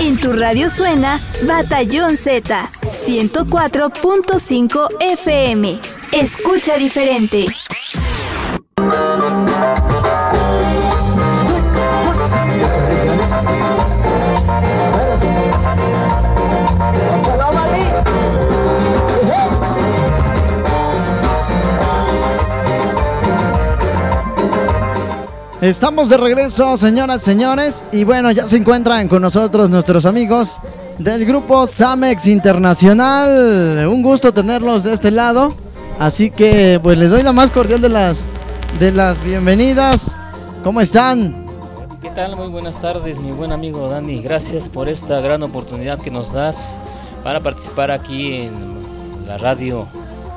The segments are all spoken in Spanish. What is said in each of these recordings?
En tu radio suena Batallón Z 104.5 FM. Escucha diferente. Estamos de regreso, señoras, señores, y bueno, ya se encuentran con nosotros nuestros amigos del grupo Samex Internacional. Un gusto tenerlos de este lado, así que pues les doy la más cordial de las de las bienvenidas. ¿Cómo están? ¿Qué tal? Muy buenas tardes, mi buen amigo Dani. Gracias por esta gran oportunidad que nos das para participar aquí en la radio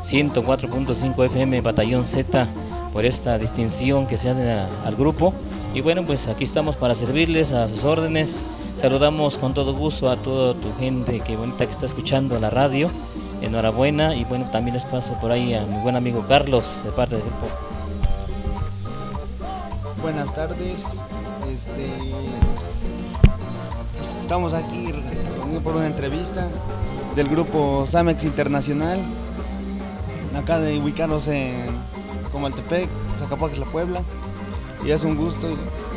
104.5 FM Batallón Z por esta distinción que se hace al grupo. Y bueno, pues aquí estamos para servirles a sus órdenes. Saludamos con todo gusto a toda tu gente que bonita que está escuchando la radio. Enhorabuena y bueno, también les paso por ahí a mi buen amigo Carlos de parte del grupo. Buenas tardes. Este, estamos aquí por una entrevista del grupo Samex Internacional. Acá de ubicarnos en como Altepec, Zacapuaques, La Puebla. Y es un gusto,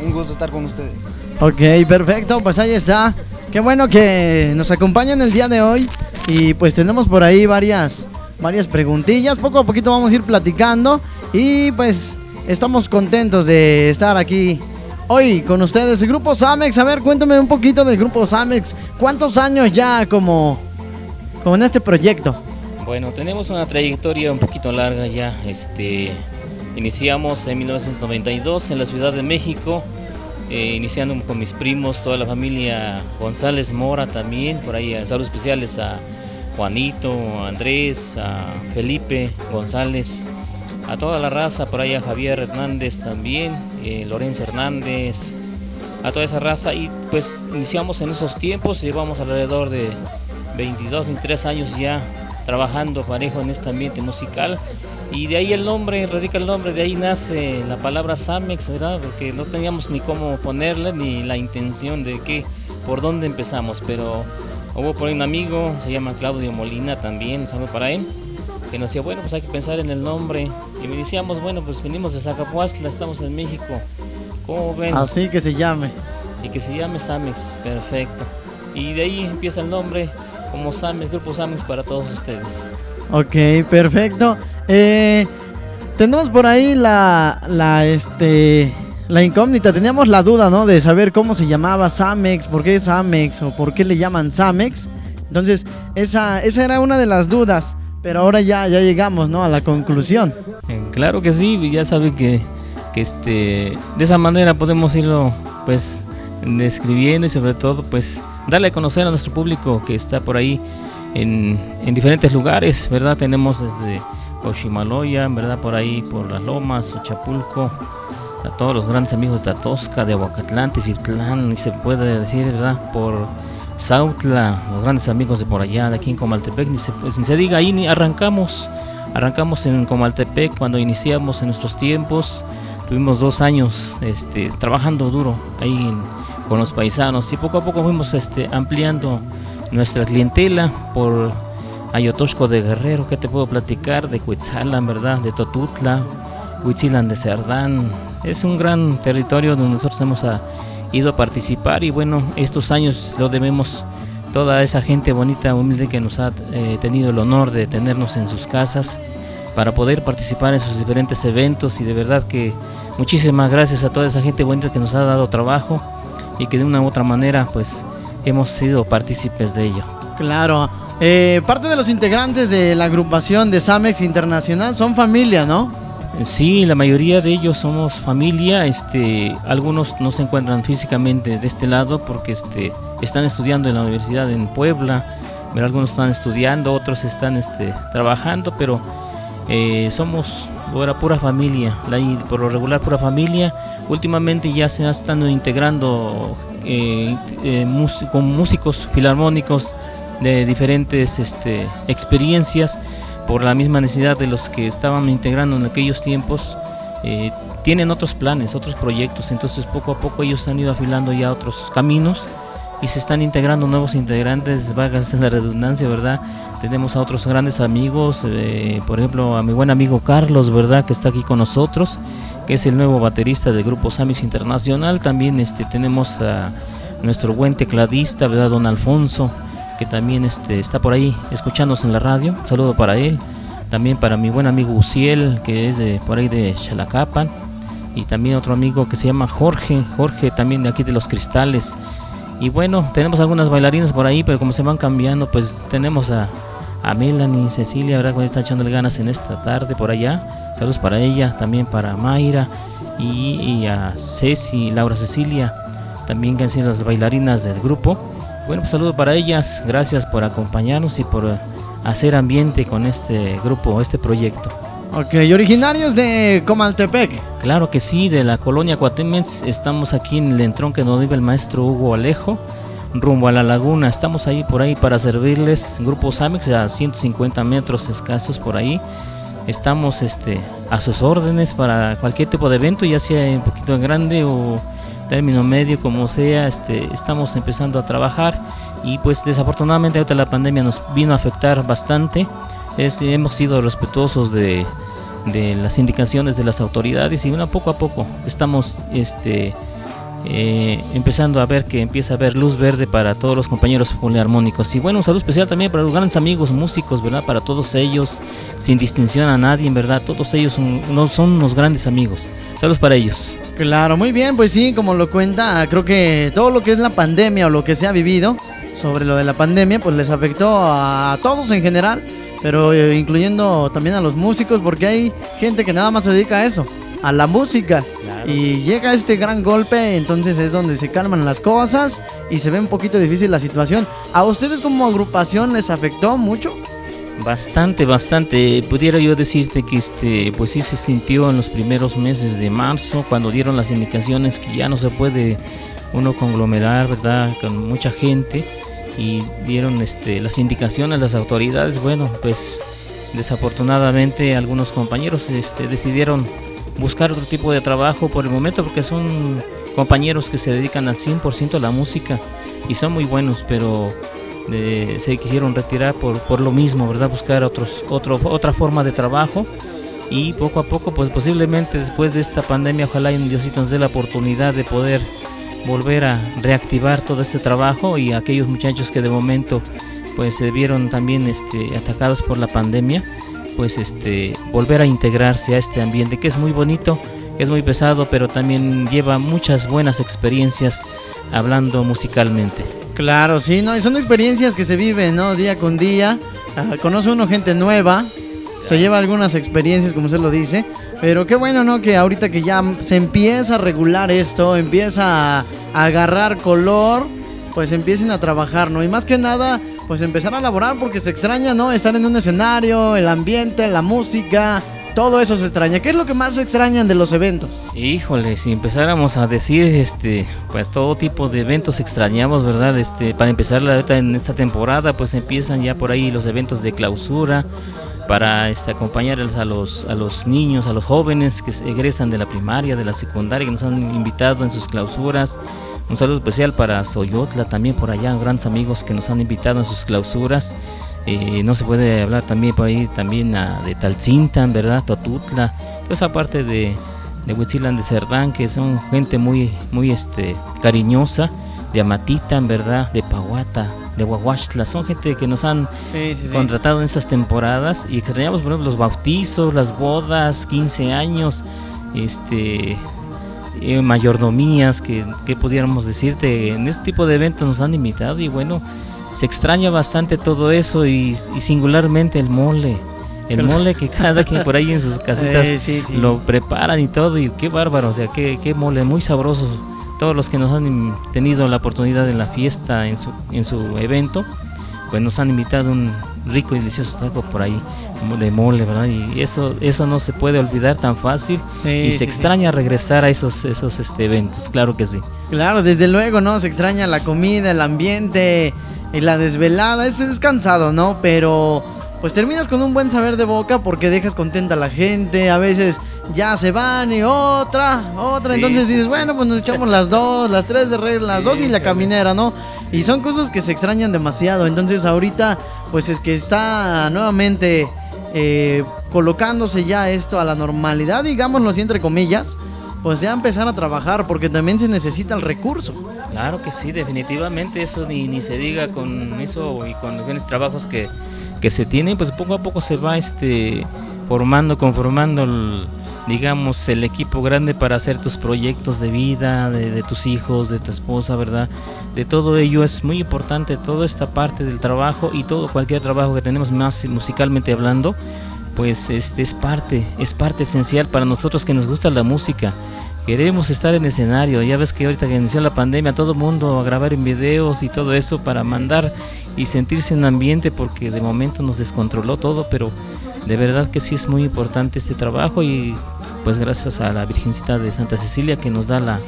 un gusto estar con ustedes. Ok, perfecto, pues ahí está. Qué bueno que nos acompañan el día de hoy. Y pues tenemos por ahí varias, varias preguntillas. Poco a poquito vamos a ir platicando. Y pues estamos contentos de estar aquí hoy con ustedes. El grupo Samex, a ver, cuéntame un poquito del grupo Samex. ¿Cuántos años ya como, como en este proyecto? Bueno, tenemos una trayectoria un poquito larga ya. Este, iniciamos en 1992 en la Ciudad de México, eh, iniciando con mis primos, toda la familia González Mora también, por ahí saludos especiales a Juanito, a Andrés, a Felipe González, a toda la raza, por ahí a Javier Hernández también, eh, Lorenzo Hernández, a toda esa raza y pues iniciamos en esos tiempos, llevamos alrededor de 22, 23 años ya trabajando parejo en este ambiente musical. Y de ahí el nombre, radica el nombre, de ahí nace la palabra Samex, ¿verdad? Porque no teníamos ni cómo ponerle, ni la intención de que, por dónde empezamos. Pero hubo por ahí un amigo, se llama Claudio Molina también, saludo para él, que nos decía, bueno, pues hay que pensar en el nombre. Y me decíamos, bueno, pues venimos de Zacapuastla, estamos en México. ¿Cómo ven? Así que se llame. Y que se llame Samex, perfecto. Y de ahí empieza el nombre como Sames, Grupo Sames para todos ustedes. Ok, perfecto. Eh, tenemos por ahí la, la, este, la incógnita, teníamos la duda, ¿no? De saber cómo se llamaba Samex, por qué Samex o por qué le llaman Samex. Entonces, esa, esa era una de las dudas, pero ahora ya, ya llegamos, ¿no? A la conclusión. Eh, claro que sí, ya sabe que, que este, de esa manera podemos irlo, pues, describiendo y sobre todo, pues, darle a conocer a nuestro público que está por ahí en, diferentes lugares, ¿verdad? Tenemos desde Oshimaloya, ¿verdad? Por ahí, por las Lomas, Ochapulco, a todos los grandes amigos de Tatosca, de Aguacatlán, Tizitlán, y se puede decir, ¿verdad? Por Sautla, los grandes amigos de por allá, de aquí en Comaltepec, ni se, pues, se diga, ahí ni arrancamos, arrancamos en Comaltepec cuando iniciamos en nuestros tiempos, tuvimos dos años este, trabajando duro ahí en con los paisanos y poco a poco fuimos este, ampliando nuestra clientela por Ayotosco de Guerrero, que te puedo platicar, de Cuitzalan, ¿verdad? De Totutla, Huitzilan de Cerdán. Es un gran territorio donde nosotros hemos ah, ido a participar y bueno, estos años lo debemos toda esa gente bonita, humilde que nos ha eh, tenido el honor de tenernos en sus casas para poder participar en sus diferentes eventos y de verdad que muchísimas gracias a toda esa gente bonita que nos ha dado trabajo y que de una u otra manera pues hemos sido partícipes de ello. Claro. Eh, parte de los integrantes de la agrupación de Samex Internacional son familia, ¿no? Sí, la mayoría de ellos somos familia. Este, algunos no se encuentran físicamente de este lado porque este, están estudiando en la universidad en Puebla. Pero algunos están estudiando, otros están este, trabajando, pero eh, somos pura familia, por lo regular pura familia últimamente ya se están integrando eh, eh, con músicos filarmónicos de diferentes este, experiencias por la misma necesidad de los que estaban integrando en aquellos tiempos. Eh, tienen otros planes, otros proyectos, entonces poco a poco ellos han ido afilando ya otros caminos y se están integrando nuevos integrantes, vagas en la redundancia, ¿verdad? Tenemos a otros grandes amigos, por ejemplo a mi buen amigo Carlos, ¿verdad? Que está aquí con nosotros, que es el nuevo baterista del grupo Samis Internacional. También este, tenemos a nuestro buen tecladista, ¿verdad? Don Alfonso, que también este, está por ahí escuchándonos en la radio. Un saludo para él. También para mi buen amigo Uciel, que es de por ahí de Chalacapan. Y también otro amigo que se llama Jorge, Jorge también de aquí de Los Cristales. Y bueno, tenemos algunas bailarinas por ahí, pero como se van cambiando, pues tenemos a, a Melanie, Cecilia, ¿verdad? Que está echándole ganas en esta tarde por allá. Saludos para ella, también para Mayra y, y a Ceci, Laura Cecilia, también que han sido las bailarinas del grupo. Bueno, pues saludo para ellas, gracias por acompañarnos y por hacer ambiente con este grupo, este proyecto. Ok, ¿y originarios de Comaltepec? Claro que sí, de la colonia Cuatemets, estamos aquí en el entrón que nos vive el maestro Hugo Alejo, rumbo a la laguna, estamos ahí por ahí para servirles, Grupo Samex a 150 metros escasos por ahí, estamos este, a sus órdenes para cualquier tipo de evento, ya sea un poquito grande o término medio, como sea, este, estamos empezando a trabajar. Y pues desafortunadamente ahorita la pandemia nos vino a afectar bastante, hemos sido respetuosos de, las indicaciones de las autoridades y bueno, poco a poco estamos este, eh, empezando a ver que empieza a haber luz verde para todos los compañeros poliarmónicos. Y bueno, un saludo especial también para los grandes amigos músicos, ¿verdad? Para todos ellos, sin distinción a nadie, en verdad, todos ellos son, son unos grandes amigos. Saludos para ellos. Claro, muy bien, pues sí, como lo cuenta, creo que todo lo que es la pandemia o lo que se ha vivido sobre lo de la pandemia, pues les afectó a todos en general, pero eh, incluyendo también a los músicos, porque hay gente que nada más se dedica a eso, a la música. Y llega este gran golpe, entonces es donde se calman las cosas y se ve un poquito difícil la situación. ¿A ustedes como agrupación les afectó mucho? Bastante, bastante. Pudiera yo decirte que este, pues sí se sintió en los primeros meses de marzo, cuando dieron las indicaciones que ya no se puede uno conglomerar, ¿verdad? Con mucha gente y dieron este, las indicaciones las autoridades. Bueno, pues desafortunadamente algunos compañeros este, decidieron buscar otro tipo de trabajo por el momento porque son compañeros que se dedican al 100% a la música y son muy buenos, pero eh, se quisieron retirar por, por lo mismo, ¿verdad? Buscar otros, otro, otra forma de trabajo y poco a poco, pues posiblemente después de esta pandemia, ojalá y Diosito nos dé la oportunidad de poder volver a reactivar todo este trabajo y aquellos muchachos que de momento pues se vieron también este, atacados por la pandemia, pues este, volver a integrarse a este ambiente que es muy bonito, es muy pesado, pero también lleva muchas buenas experiencias hablando musicalmente. Claro, sí, no, y son experiencias que se viven, ¿no? Día con día. Ah, conoce uno gente nueva, se lleva algunas experiencias, como usted lo dice. Pero qué bueno, ¿no? Que ahorita que ya se empieza a regular esto, empieza a agarrar color, pues empiecen a trabajar, ¿no? Y más que nada, pues empezar a laborar porque se extraña, ¿no? Estar en un escenario, el ambiente, la música, todo eso se extraña. ¿Qué es lo que más se extrañan de los eventos? Híjole, si empezáramos a decir, este, pues todo tipo de eventos extrañamos, ¿verdad? Este, para empezar la en esta temporada, pues empiezan ya por ahí los eventos de clausura para este, acompañar a los, a los niños, a los jóvenes que egresan de la primaria, de la secundaria, que nos han invitado en sus clausuras. Un saludo especial para Soyotla, también por allá, grandes amigos que nos han invitado en sus clausuras. Eh, no se puede hablar también por ahí también de Talcintan, ¿verdad? Totutla, toda esa parte de, de Huitzilan de Cerdán, que son gente muy, muy este, cariñosa, de Amatitan, ¿verdad? De Pahuata, de Huahuachtla, son gente que nos han Sí, sí, sí. contratado en estas temporadas y extrañamos por ejemplo los bautizos, las bodas, 15 años, este eh, mayordomías, que, que pudiéramos decirte, en este tipo de eventos nos han invitado y bueno, se extraña bastante todo eso y, y singularmente el mole. El mole que cada quien por ahí en sus casitas Eh, sí, sí. lo preparan y todo y qué bárbaro, o sea, qué, qué mole, muy sabroso. Todos los que nos han tenido la oportunidad en la fiesta, en su, en su evento, pues nos han invitado un rico y delicioso taco por ahí de mole, ¿verdad? Y eso, eso no se puede olvidar tan fácil Sí, y se sí. extraña regresar a esos, esos este, eventos, claro que sí. Claro, desde luego, ¿no? Se extraña la comida, el ambiente y la desvelada. Eso es cansado, ¿no? Pero pues terminas con un buen saber de boca porque dejas contenta a la gente. A veces ya se van y otra, otra. Sí, Entonces dices, bueno, pues nos echamos las dos, las tres de regla, las dos y la caminera, ¿no? Y son cosas que se extrañan demasiado. Entonces ahorita, pues es que está nuevamente eh, colocándose ya esto a la normalidad, digámoslo así entre comillas, pues ya empezar a trabajar porque también se necesita el recurso. Claro que sí, definitivamente eso ni, ni se diga con eso y con los trabajos que, que se tienen, pues poco a poco se va este formando, conformando el, digamos, el equipo grande para hacer tus proyectos de vida, de, tus hijos, de tu esposa, ¿verdad? De todo ello es muy importante, toda esta parte del trabajo y todo cualquier trabajo que tenemos más musicalmente hablando, pues este es parte, es parte esencial para nosotros que nos gusta la música. Queremos estar en escenario, ya ves que ahorita que inició la pandemia, todo mundo a grabar en videos y todo eso para mandar y sentirse en ambiente porque de momento nos descontroló todo, pero de verdad que sí es muy importante este trabajo y pues gracias a la Virgencita de Santa Cecilia que nos da la,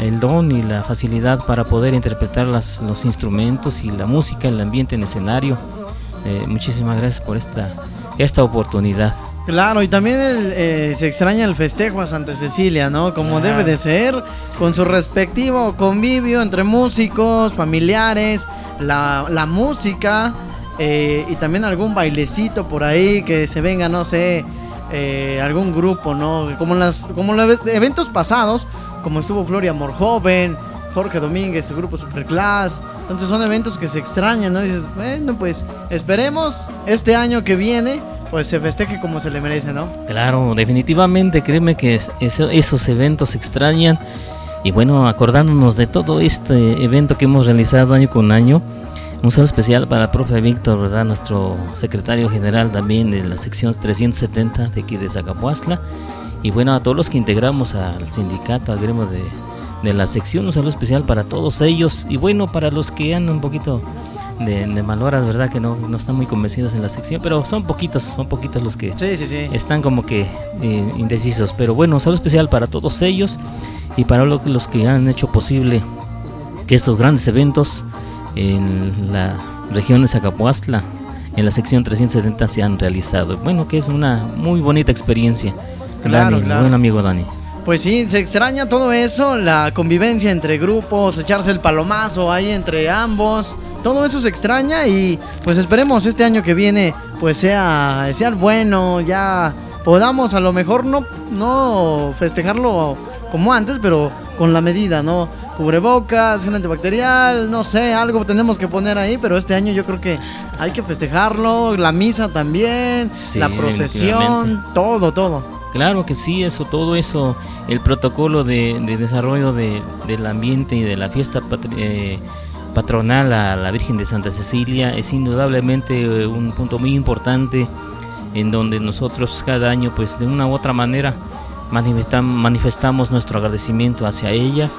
el don y la facilidad para poder interpretar las, los instrumentos y la música, el ambiente en escenario. Eh, muchísimas gracias por esta, esta oportunidad. Claro, y también eh, se extraña el festejo a Santa Cecilia, ¿no? Como debe de ser, con su respectivo convivio entre músicos, familiares, la, la música eh, y también algún bailecito por ahí que se venga, no sé, eh, algún grupo, ¿no? Como en las como los eventos pasados, como estuvo Floria Amor Joven, Jorge Domínguez, el grupo Superclass. Entonces son eventos que se extrañan, ¿no? Dices, bueno, pues esperemos este año que viene, pues se festeje como se le merece, ¿no? Claro, definitivamente, créeme que esos eventos se extrañan. Y bueno, acordándonos de todo este evento que hemos realizado año con año, un saludo especial para el profe Víctor, ¿verdad? Nuestro secretario general también de la sección 370 de aquí de Zacapuastla. Y bueno, a todos los que integramos al sindicato, al gremio de, la sección, un saludo especial para todos ellos. Y bueno, para los que andan un poquito de, de malhoras, ¿verdad? Que no, no, están muy convencidos en la sección, pero son poquitos, son poquitos los que están como que eh, indecisos. Pero bueno, un saludo especial para todos ellos y para los que han hecho posible que estos grandes eventos en la región de Zacapuastla, en la sección 370 se han realizado. Bueno, que es una muy bonita experiencia. Claro, Dani, buen amigo Dani. Pues sí, se extraña todo eso, la convivencia entre grupos, echarse el palomazo ahí entre ambos. Todo eso se extraña y pues esperemos este año que viene pues sea, sea bueno, ya podamos a lo mejor no, no festejarlo como antes, pero con la medida, ¿no? Cubrebocas, gel antibacterial, no sé, algo tenemos que poner ahí, pero este año yo creo que hay que festejarlo, la misa también, la procesión, todo, todo. Claro que sí, eso, todo eso, el protocolo de, desarrollo del ambiente y de la fiesta eh, patronal a la Virgen de Santa Cecilia es indudablemente eh, un punto muy importante en donde nosotros cada año, pues de una u otra manera, manifestamos nuestro agradecimiento hacia ella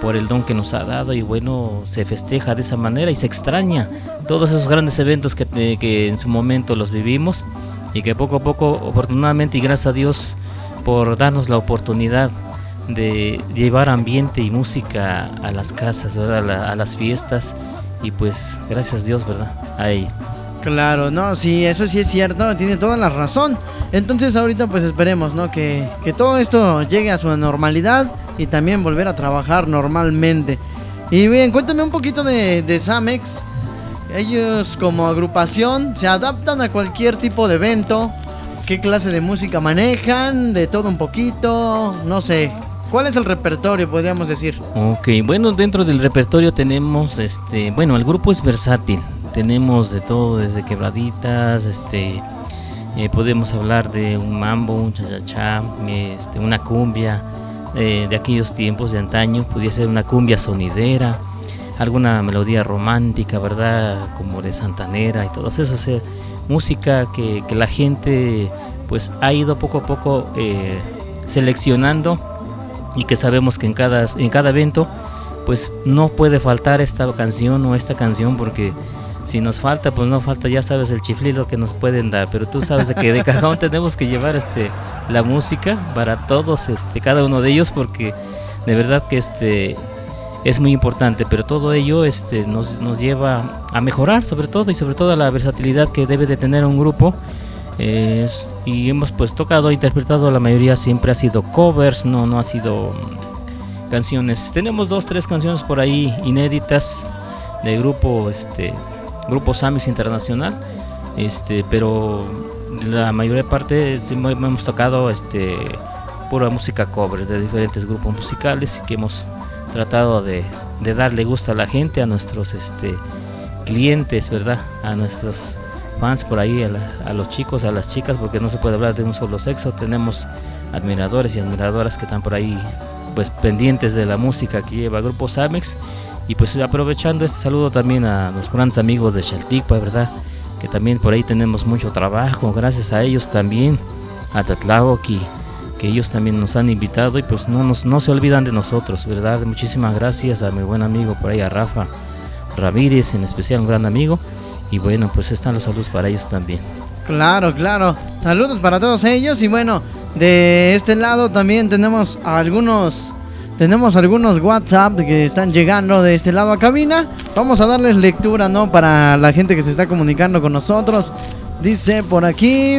por el don que nos ha dado y bueno, se festeja de esa manera y se extraña todos esos grandes eventos que, que en su momento los vivimos y que poco a poco, oportunadamente y gracias a Dios por darnos la oportunidad de llevar ambiente y música a las casas, A, a, las fiestas y pues gracias a Dios, ¿verdad? A ella. Claro, no, sí, eso sí es cierto, tiene toda la razón. Entonces ahorita pues esperemos, ¿no? Que, todo esto llegue a su normalidad y también volver a trabajar normalmente. Y bien, cuéntame un poquito de, de Samex. Ellos como agrupación se adaptan a cualquier tipo de evento. ¿Qué clase de música manejan? De todo un poquito, no sé. ¿Cuál es el repertorio, podríamos decir? Ok, bueno, dentro del repertorio tenemos, este, bueno, el grupo es versátil tenemos de todo, desde quebraditas, este, eh, podemos hablar de un mambo, un cha este, una cumbia eh, de aquellos tiempos de antaño, podría ser una cumbia sonidera, alguna melodía romántica, ¿verdad? Como de Santanera y todo eso, o música que, la gente pues ha ido poco a poco eh, seleccionando y que sabemos que en cada, en cada evento pues no puede faltar esta canción o esta canción porque si nos falta, pues no falta, ya sabes, el chiflido que nos pueden dar, pero tú sabes que de cajón tenemos que llevar este la música para todos, este, cada uno de ellos, porque de verdad que este es muy importante, pero todo ello este, nos, nos lleva a mejorar sobre todo y sobre todo la versatilidad que debe de tener un grupo. y hemos pues tocado, interpretado, la mayoría siempre ha sido covers, no, no ha sido canciones. Tenemos dos, tres canciones por ahí inéditas del grupo este grupo Samis Internacional este pero la mayoría parte hemos tocado este pura música covers de diferentes grupos musicales y que hemos tratado de, de darle gusto a la gente a nuestros este clientes verdad a nuestros fans por ahí a, los chicos a las chicas porque no se puede hablar de un solo sexo. Tenemos admiradores y admiradoras que están por ahí pues pendientes de la música que lleva Grupo Samex y pues aprovechando este saludo también a los grandes amigos de Chaltipa, ¿verdad? Que también por ahí tenemos mucho trabajo, gracias a ellos también, a Tatlaoki, que ellos también nos han invitado y pues no, nos, no se olvidan de nosotros, ¿verdad? Muchísimas gracias a mi buen amigo por ahí, a Rafa Ramírez, en especial un gran amigo. Y bueno, pues están los saludos para ellos también. Claro, claro. Saludos para todos ellos y bueno, de este lado también tenemos algunos tenemos algunos WhatsApp que están llegando de este lado a cabina. Vamos a darles lectura, ¿no? Para la gente que se está comunicando con nosotros. Dice por aquí.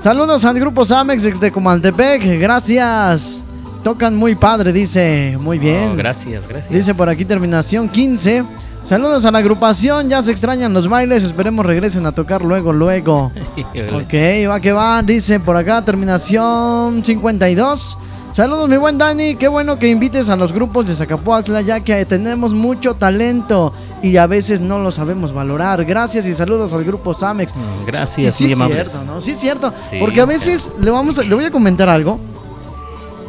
Saludos al grupo Samex de Comaltepec. Gracias. Tocan muy padre, dice. Muy bien. Oh, gracias, gracias. Dice por aquí terminación 15. Saludos a la agrupación, ya se extrañan los bailes, esperemos regresen a tocar luego, luego. ok, va que va, dice por acá, terminación 52. Saludos mi buen Dani, qué bueno que invites a los grupos de Zacapoaxla ya que tenemos mucho talento y a veces no lo sabemos valorar. Gracias y saludos al grupo Samex. Mm, gracias, sí, es cierto, ¿no? Sí es cierto, porque a veces le vamos le voy a comentar algo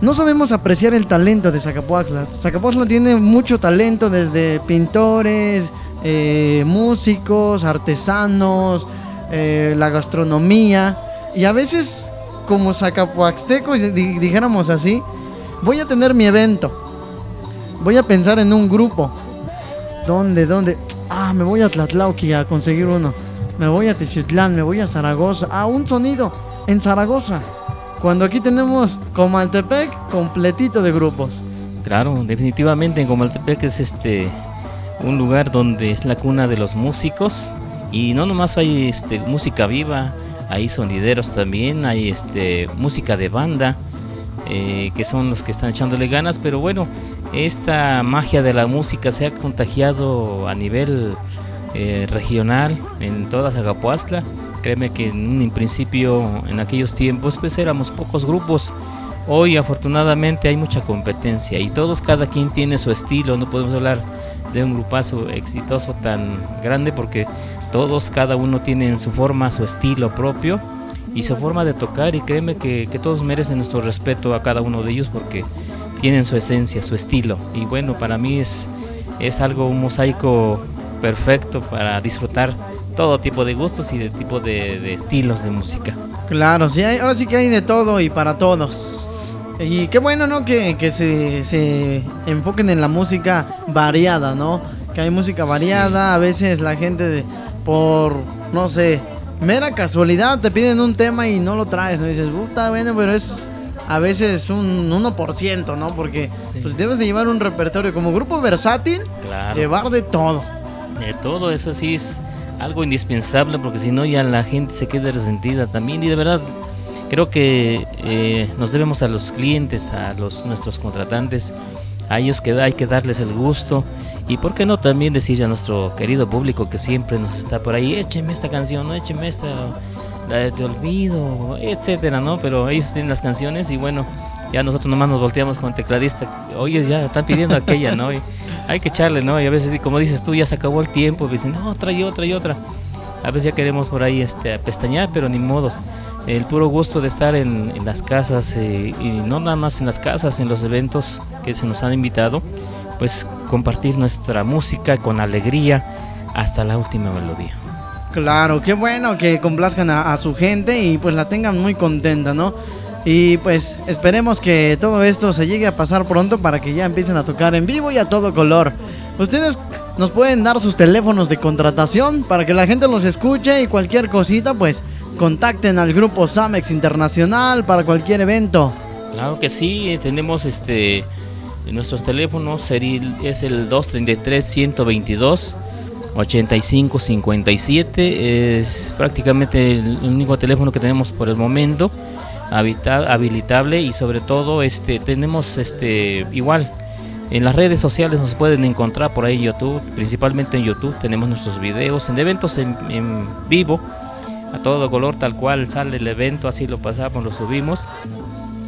no sabemos apreciar el talento de Zacapoaxla. Zacapoaxla tiene mucho talento desde pintores, eh, músicos, artesanos, eh, la gastronomía. Y a veces, como zacapoaxtecos, dijéramos así, voy a tener mi evento. Voy a pensar en un grupo. ¿Dónde? ¿Dónde? Ah, me voy a Tlatlauqui a conseguir uno. Me voy a Teciutlán, me voy a Zaragoza. Ah, un sonido en Zaragoza. Cuando aquí tenemos Comaltepec completito de grupos. Claro, definitivamente en Comaltepec es este un lugar donde es la cuna de los músicos y no nomás hay este música viva, hay sonideros también, hay este música de banda eh, que son los que están echándole ganas, pero bueno, esta magia de la música se ha contagiado a nivel eh, regional en toda Zagapuastla Créeme que en principio, en aquellos tiempos, pues éramos pocos grupos. Hoy afortunadamente hay mucha competencia y todos, cada quien tiene su estilo. No podemos hablar de un grupazo exitoso tan grande porque todos, cada uno tiene su forma, su estilo propio y su forma de tocar y créeme que, que, todos merecen nuestro respeto a cada uno de ellos porque tienen su esencia, su estilo y bueno, para mí es, es algo, un mosaico perfecto para disfrutar todo tipo de gustos y de tipo de, estilos de música. Claro, sí, ahora sí que hay de todo y para todos. Y qué bueno, ¿no? Que, se, se, enfoquen en la música variada, ¿no? Que hay música variada, a veces la gente por, no sé, mera casualidad te piden un tema y no lo traes, ¿no? dices, puta, bueno, pero es a veces un 1%, ¿no? Porque pues debes de llevar un repertorio como grupo versátil, llevar de todo. De todo, eso sí es algo indispensable porque si no ya la gente se queda resentida también y de verdad creo que eh, nos debemos a los clientes, a los nuestros contratantes, a ellos que hay que darles el gusto y por qué no también decir a nuestro querido público que siempre nos está por ahí, écheme esta canción, no écheme esta, la de Te Olvido, etcétera, ¿no? Pero ellos tienen las canciones y bueno, ya nosotros nomás nos volteamos con tecladista, oye, ya están pidiendo aquella, ¿no? Y hay que echarle, ¿no? Y a veces, como dices tú, ya se acabó el tiempo, y dicen, no, trae otra y otra. A veces ya queremos por ahí este, pestañear, pero ni modos. El puro gusto de estar en, las casas, eh, y no nada más en las casas, en los eventos que se nos han invitado, pues compartir nuestra música con alegría hasta la última melodía. Claro, qué bueno que complazcan a, a su gente y pues la tengan muy contenta, ¿no? Y pues esperemos que todo esto se llegue a pasar pronto para que ya empiecen a tocar en vivo y a todo color. Ustedes nos pueden dar sus teléfonos de contratación para que la gente los escuche y cualquier cosita pues contacten al grupo Samex Internacional para cualquier evento. Claro que sí, tenemos este nuestros teléfonos es el 233 122 8557 es prácticamente el único teléfono que tenemos por el momento habilitable y sobre todo este tenemos este igual En las redes sociales nos pueden encontrar por ahí en YouTube, principalmente en YouTube tenemos nuestros videos, en eventos en, en vivo, a todo color, tal cual sale el evento, así lo pasamos, lo subimos.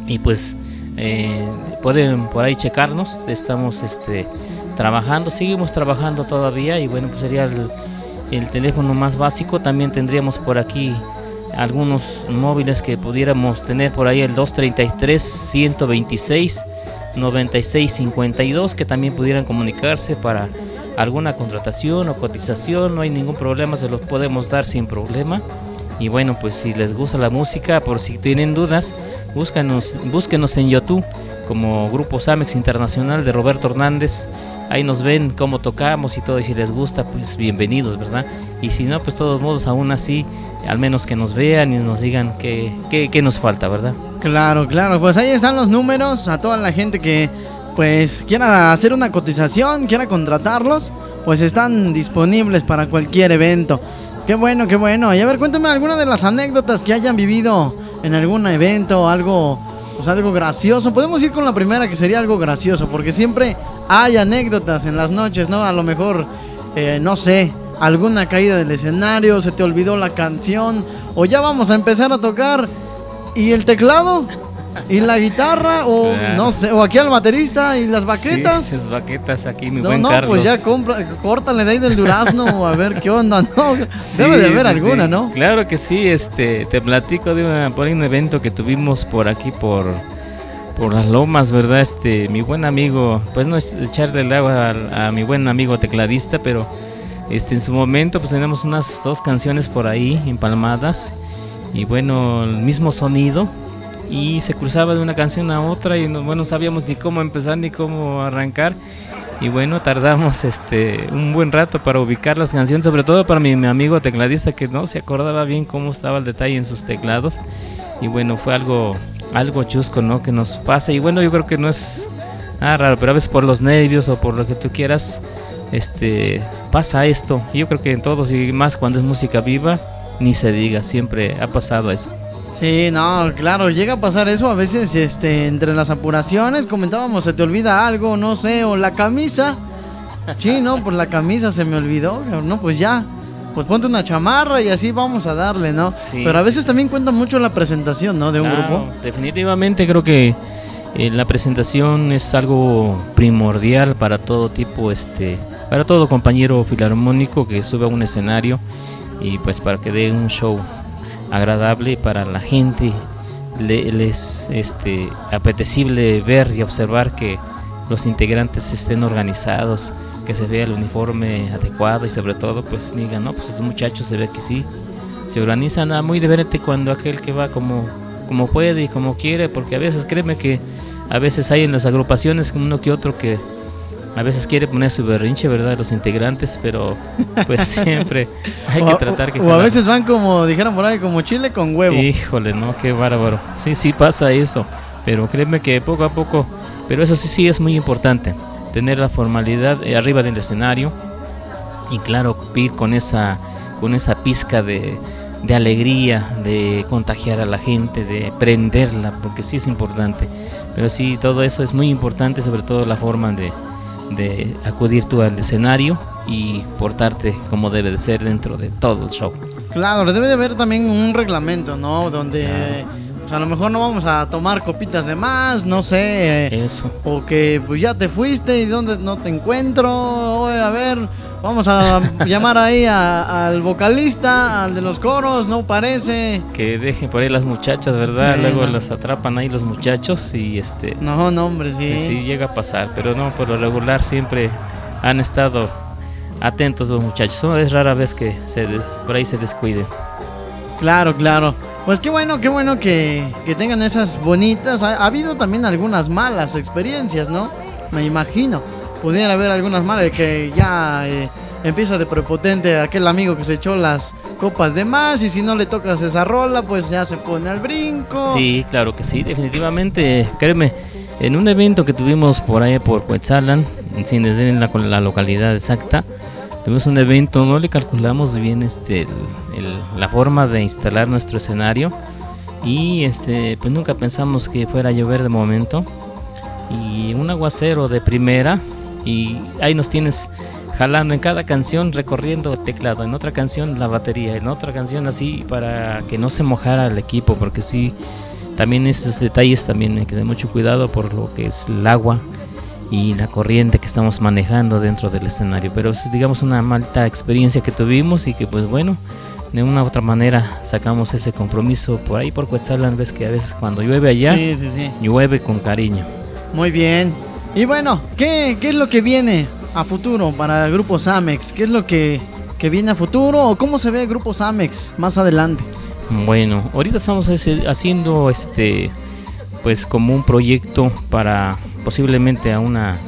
Y pues eh, pueden por ahí checarnos, estamos este, trabajando, seguimos trabajando todavía y bueno, pues sería el, el teléfono más básico. También tendríamos por aquí algunos móviles que pudiéramos tener por ahí el 233 126 9652 que también pudieran comunicarse para alguna contratación o cotización, no hay ningún problema, se los podemos dar sin problema. Y bueno, pues si les gusta la música, por si tienen dudas, búscanos, búsquenos en YouTube como Grupo Samex Internacional de Roberto Hernández. Ahí nos ven cómo tocamos y todo, y si les gusta, pues bienvenidos, ¿verdad? Y si no, pues todos modos, aún así, al menos que nos vean y nos digan qué, qué, nos falta, ¿verdad? Claro, claro, pues ahí están los números a toda la gente que pues quiera hacer una cotización, quiera contratarlos, pues están disponibles para cualquier evento. Qué bueno, qué bueno. Y a ver, cuéntame alguna de las anécdotas que hayan vivido en algún evento, algo, pues algo gracioso. Podemos ir con la primera que sería algo gracioso, porque siempre hay anécdotas en las noches, ¿no? A lo mejor, eh, no sé, alguna caída del escenario, se te olvidó la canción, o ya vamos a empezar a tocar y el teclado y la guitarra o no sé, o aquí al baterista y las baquetas. Sí, esas baquetas aquí, mi no, buen no, Carlos. pues ya compra, córtale de ahí del durazno a ver qué onda, ¿no? Sí, Debe de haber sí, alguna. ¿no? Claro que sí, este, te platico de una, por un evento que tuvimos por aquí, por, por las lomas, ¿verdad? Este, mi buen amigo, pues no es echarle el agua a, a mi buen amigo tecladista, pero este, en su momento pues tenemos unas dos canciones por ahí empalmadas y bueno, el mismo sonido y se cruzaba de una canción a otra y no, bueno, sabíamos ni cómo empezar ni cómo arrancar. Y bueno, tardamos este un buen rato para ubicar las canciones, sobre todo para mi, mi amigo tecladista que no se acordaba bien cómo estaba el detalle en sus teclados. Y bueno, fue algo algo chusco, ¿no? Que nos pasa. Y bueno, yo creo que no es nada raro, pero a veces por los nervios o por lo que tú quieras, este pasa esto. Yo creo que en todos y más cuando es música viva, ni se diga, siempre ha pasado eso. Sí, no, claro, llega a pasar eso a veces este entre las apuraciones, comentábamos, se te olvida algo, no sé, o la camisa. Sí, no, pues la camisa se me olvidó, no, pues ya. Pues ponte una chamarra y así vamos a darle, ¿no? Sí, Pero a sí. veces también cuenta mucho la presentación, ¿no? De un Claro, grupo. Definitivamente creo que eh, la presentación es algo primordial para todo tipo, este, para todo compañero filarmónico que sube a un escenario y pues para que dé un show agradable para la gente, le- les este, apetecible ver y observar que los integrantes estén organizados, que se vea el uniforme adecuado y sobre todo pues digan, no, pues estos muchachos se ve que sí, se organizan ah, muy diferente cuando aquel que va como, como puede y como quiere, porque a veces créeme que a veces hay en las agrupaciones uno que otro que a veces quiere poner su berrinche, ¿verdad? Los integrantes, pero pues siempre hay que O- tratar que... o, a jalar. veces van como, dijeron por ahí, como chile con huevo. Híjole, no, qué bárbaro. Sí, sí pasa eso, pero créeme que poco a poco, pero eso sí, sí es muy importante, tener la formalidad eh, arriba del escenario y claro, ir con esa, con esa pizca de, de alegría, de contagiar a la gente, de prenderla, porque sí es importante. Pero sí, todo eso es muy importante, sobre todo la forma de, de acudir tú al escenario y portarte como debe de ser dentro de todo el show. Claro, debe de haber también un reglamento, ¿no? Donde pues, a lo mejor no vamos a tomar copitas de más, no sé. eh, Eso. O que pues ya te fuiste y donde no te encuentro. Oye, a ver, vamos a llamar ahí a- al vocalista, al de los coros, no parece. que dejen por ahí las muchachas, ¿verdad? Sí, Luego no. las atrapan ahí los muchachos y este No, no, hombre, sí. sí llega a pasar, pero no, por lo regular siempre han estado atentos los muchachos. Es rara vez que se des- por ahí se descuiden. Claro, claro. Pues qué bueno, qué bueno que, que tengan esas bonitas. Ha, ha habido también algunas malas experiencias, ¿no? Me imagino. Pudiera haber algunas malas que ya eh, empieza de prepotente aquel amigo que se echó las copas de más y si no le tocas esa rola, pues ya se pone al brinco. Sí, claro que sí, definitivamente, créeme, en un evento que tuvimos por ahí por Cuetzalan, sin decir la, la localidad exacta, tuvimos un evento, no le calculamos bien este la forma de instalar nuestro escenario y este pues nunca pensamos que fuera a llover de momento y un aguacero de primera y ahí nos tienes jalando en cada canción recorriendo teclado, en otra canción la batería, en otra canción así para que no se mojara el equipo, porque sí, también esos detalles también hay que tener mucho cuidado por lo que es el agua y la corriente que estamos manejando dentro del escenario, pero es digamos una malta experiencia que tuvimos y que pues bueno, de una u otra manera sacamos ese compromiso por ahí por Quetzalán, ves que a veces cuando llueve allá, llueve con cariño. Muy bien. Y bueno, ¿qué, ¿qué es lo que viene a futuro para el Grupo Samex? ¿Qué es lo que, que viene a futuro o cómo se ve el Grupo Samex más adelante? Bueno, ahorita estamos haciendo este pues como un proyecto para posiblemente a una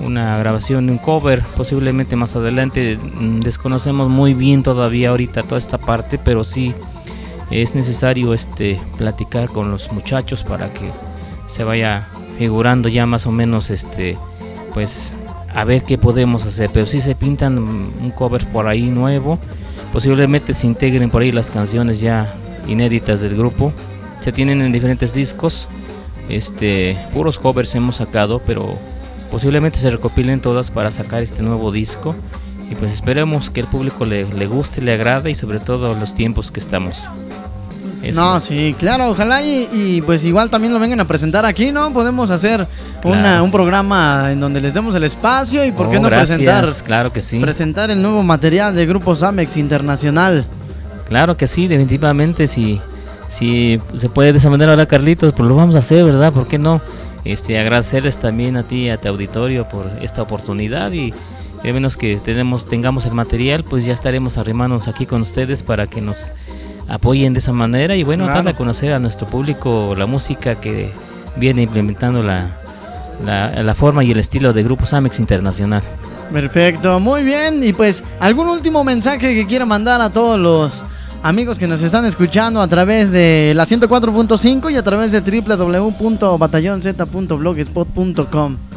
una grabación un cover, posiblemente más adelante. Mm, desconocemos muy bien todavía ahorita toda esta parte, pero sí es necesario este platicar con los muchachos para que se vaya figurando ya más o menos este pues a ver qué podemos hacer, pero si se pintan un cover por ahí nuevo, posiblemente se integren por ahí las canciones ya inéditas del grupo. Se tienen en diferentes discos. Este, puros covers hemos sacado, pero posiblemente se recopilen todas para sacar este nuevo disco. Y pues esperemos que el público le, le guste, le agrade y sobre todo los tiempos que estamos. No, sí, claro, ojalá y, pues igual también lo vengan a presentar aquí, ¿no? Podemos hacer un programa en donde les demos el espacio y por qué oh, no presentar. Claro que sí. Presentar el nuevo material de Grupo Samex Internacional. Claro que sí, definitivamente, si, si se puede de esa manera ahora, Carlitos, pues lo vamos a hacer, ¿verdad? ¿Por qué no? Este, agradecerles también a ti y a tu auditorio por esta oportunidad y de menos que tenemos, tengamos el material, pues ya estaremos arrimándonos aquí con ustedes para que nos apoyen de esa manera y bueno, claro. a conocer a nuestro público la música que viene implementando la, la, forma y el estilo de Grupo Samex Internacional. Perfecto, muy bien. Y pues, ¿algún último mensaje que quiera mandar a todos los amigos que nos están escuchando a través de la 104.5 y a través de www.batallonz.blogspot.com?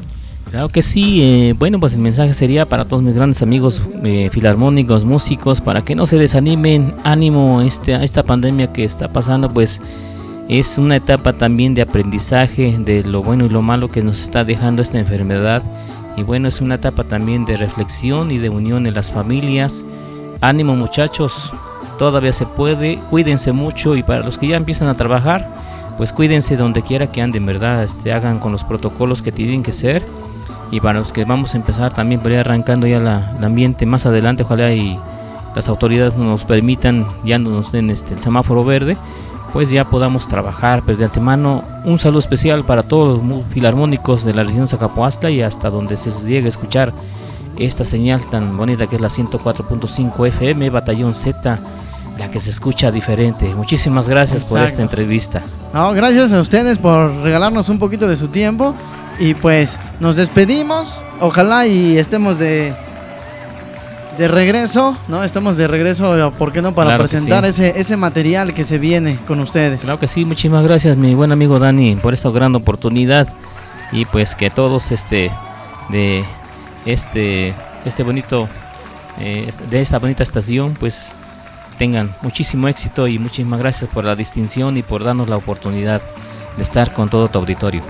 Claro que sí, eh, bueno pues el mensaje sería para todos mis grandes amigos eh, filarmónicos, músicos, para que no se desanimen, ánimo este, a esta pandemia que está pasando, pues es una etapa también de aprendizaje de lo bueno y lo malo que nos está dejando esta enfermedad. Y bueno es una etapa también de reflexión y de unión en las familias, ánimo muchachos, todavía se puede, cuídense mucho y para los que ya empiezan a trabajar, pues cuídense donde quiera que anden, ¿verdad? Este, hagan con los protocolos que tienen que ser y para los que vamos a empezar también por ir arrancando ya la, el ambiente más adelante, ojalá y las autoridades nos permitan, ya nos den este, el semáforo verde, pues ya podamos trabajar. Pero de antemano, un saludo especial para todos los filarmónicos de la región Zacapoastla y hasta donde se llegue a escuchar esta señal tan bonita que es la 104.5 FM, Batallón Z, la que se escucha diferente. Muchísimas gracias por esta entrevista. No, gracias a ustedes por regalarnos un poquito de su tiempo. Y pues nos despedimos. Ojalá y estemos de, de regreso, ¿no? Estamos de regreso, ¿por qué no? Para presentar ese, ese material que se viene con ustedes. Claro que sí, muchísimas gracias, mi buen amigo Dani, por esta gran oportunidad. Y pues que todos este de este este bonito eh, de esta bonita estación pues tengan muchísimo éxito y muchísimas gracias por la distinción y por darnos la oportunidad de estar con todo tu auditorio.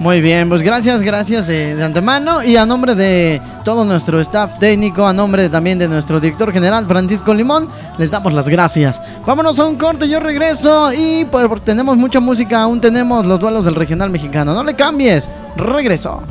Muy bien, pues gracias, gracias de, antemano y a nombre de todo nuestro staff técnico, a nombre también de nuestro director general Francisco Limón, les damos las gracias. Vámonos a un corte, yo regreso y pues, tenemos mucha música, aún tenemos los duelos del regional mexicano. No le cambies, regreso.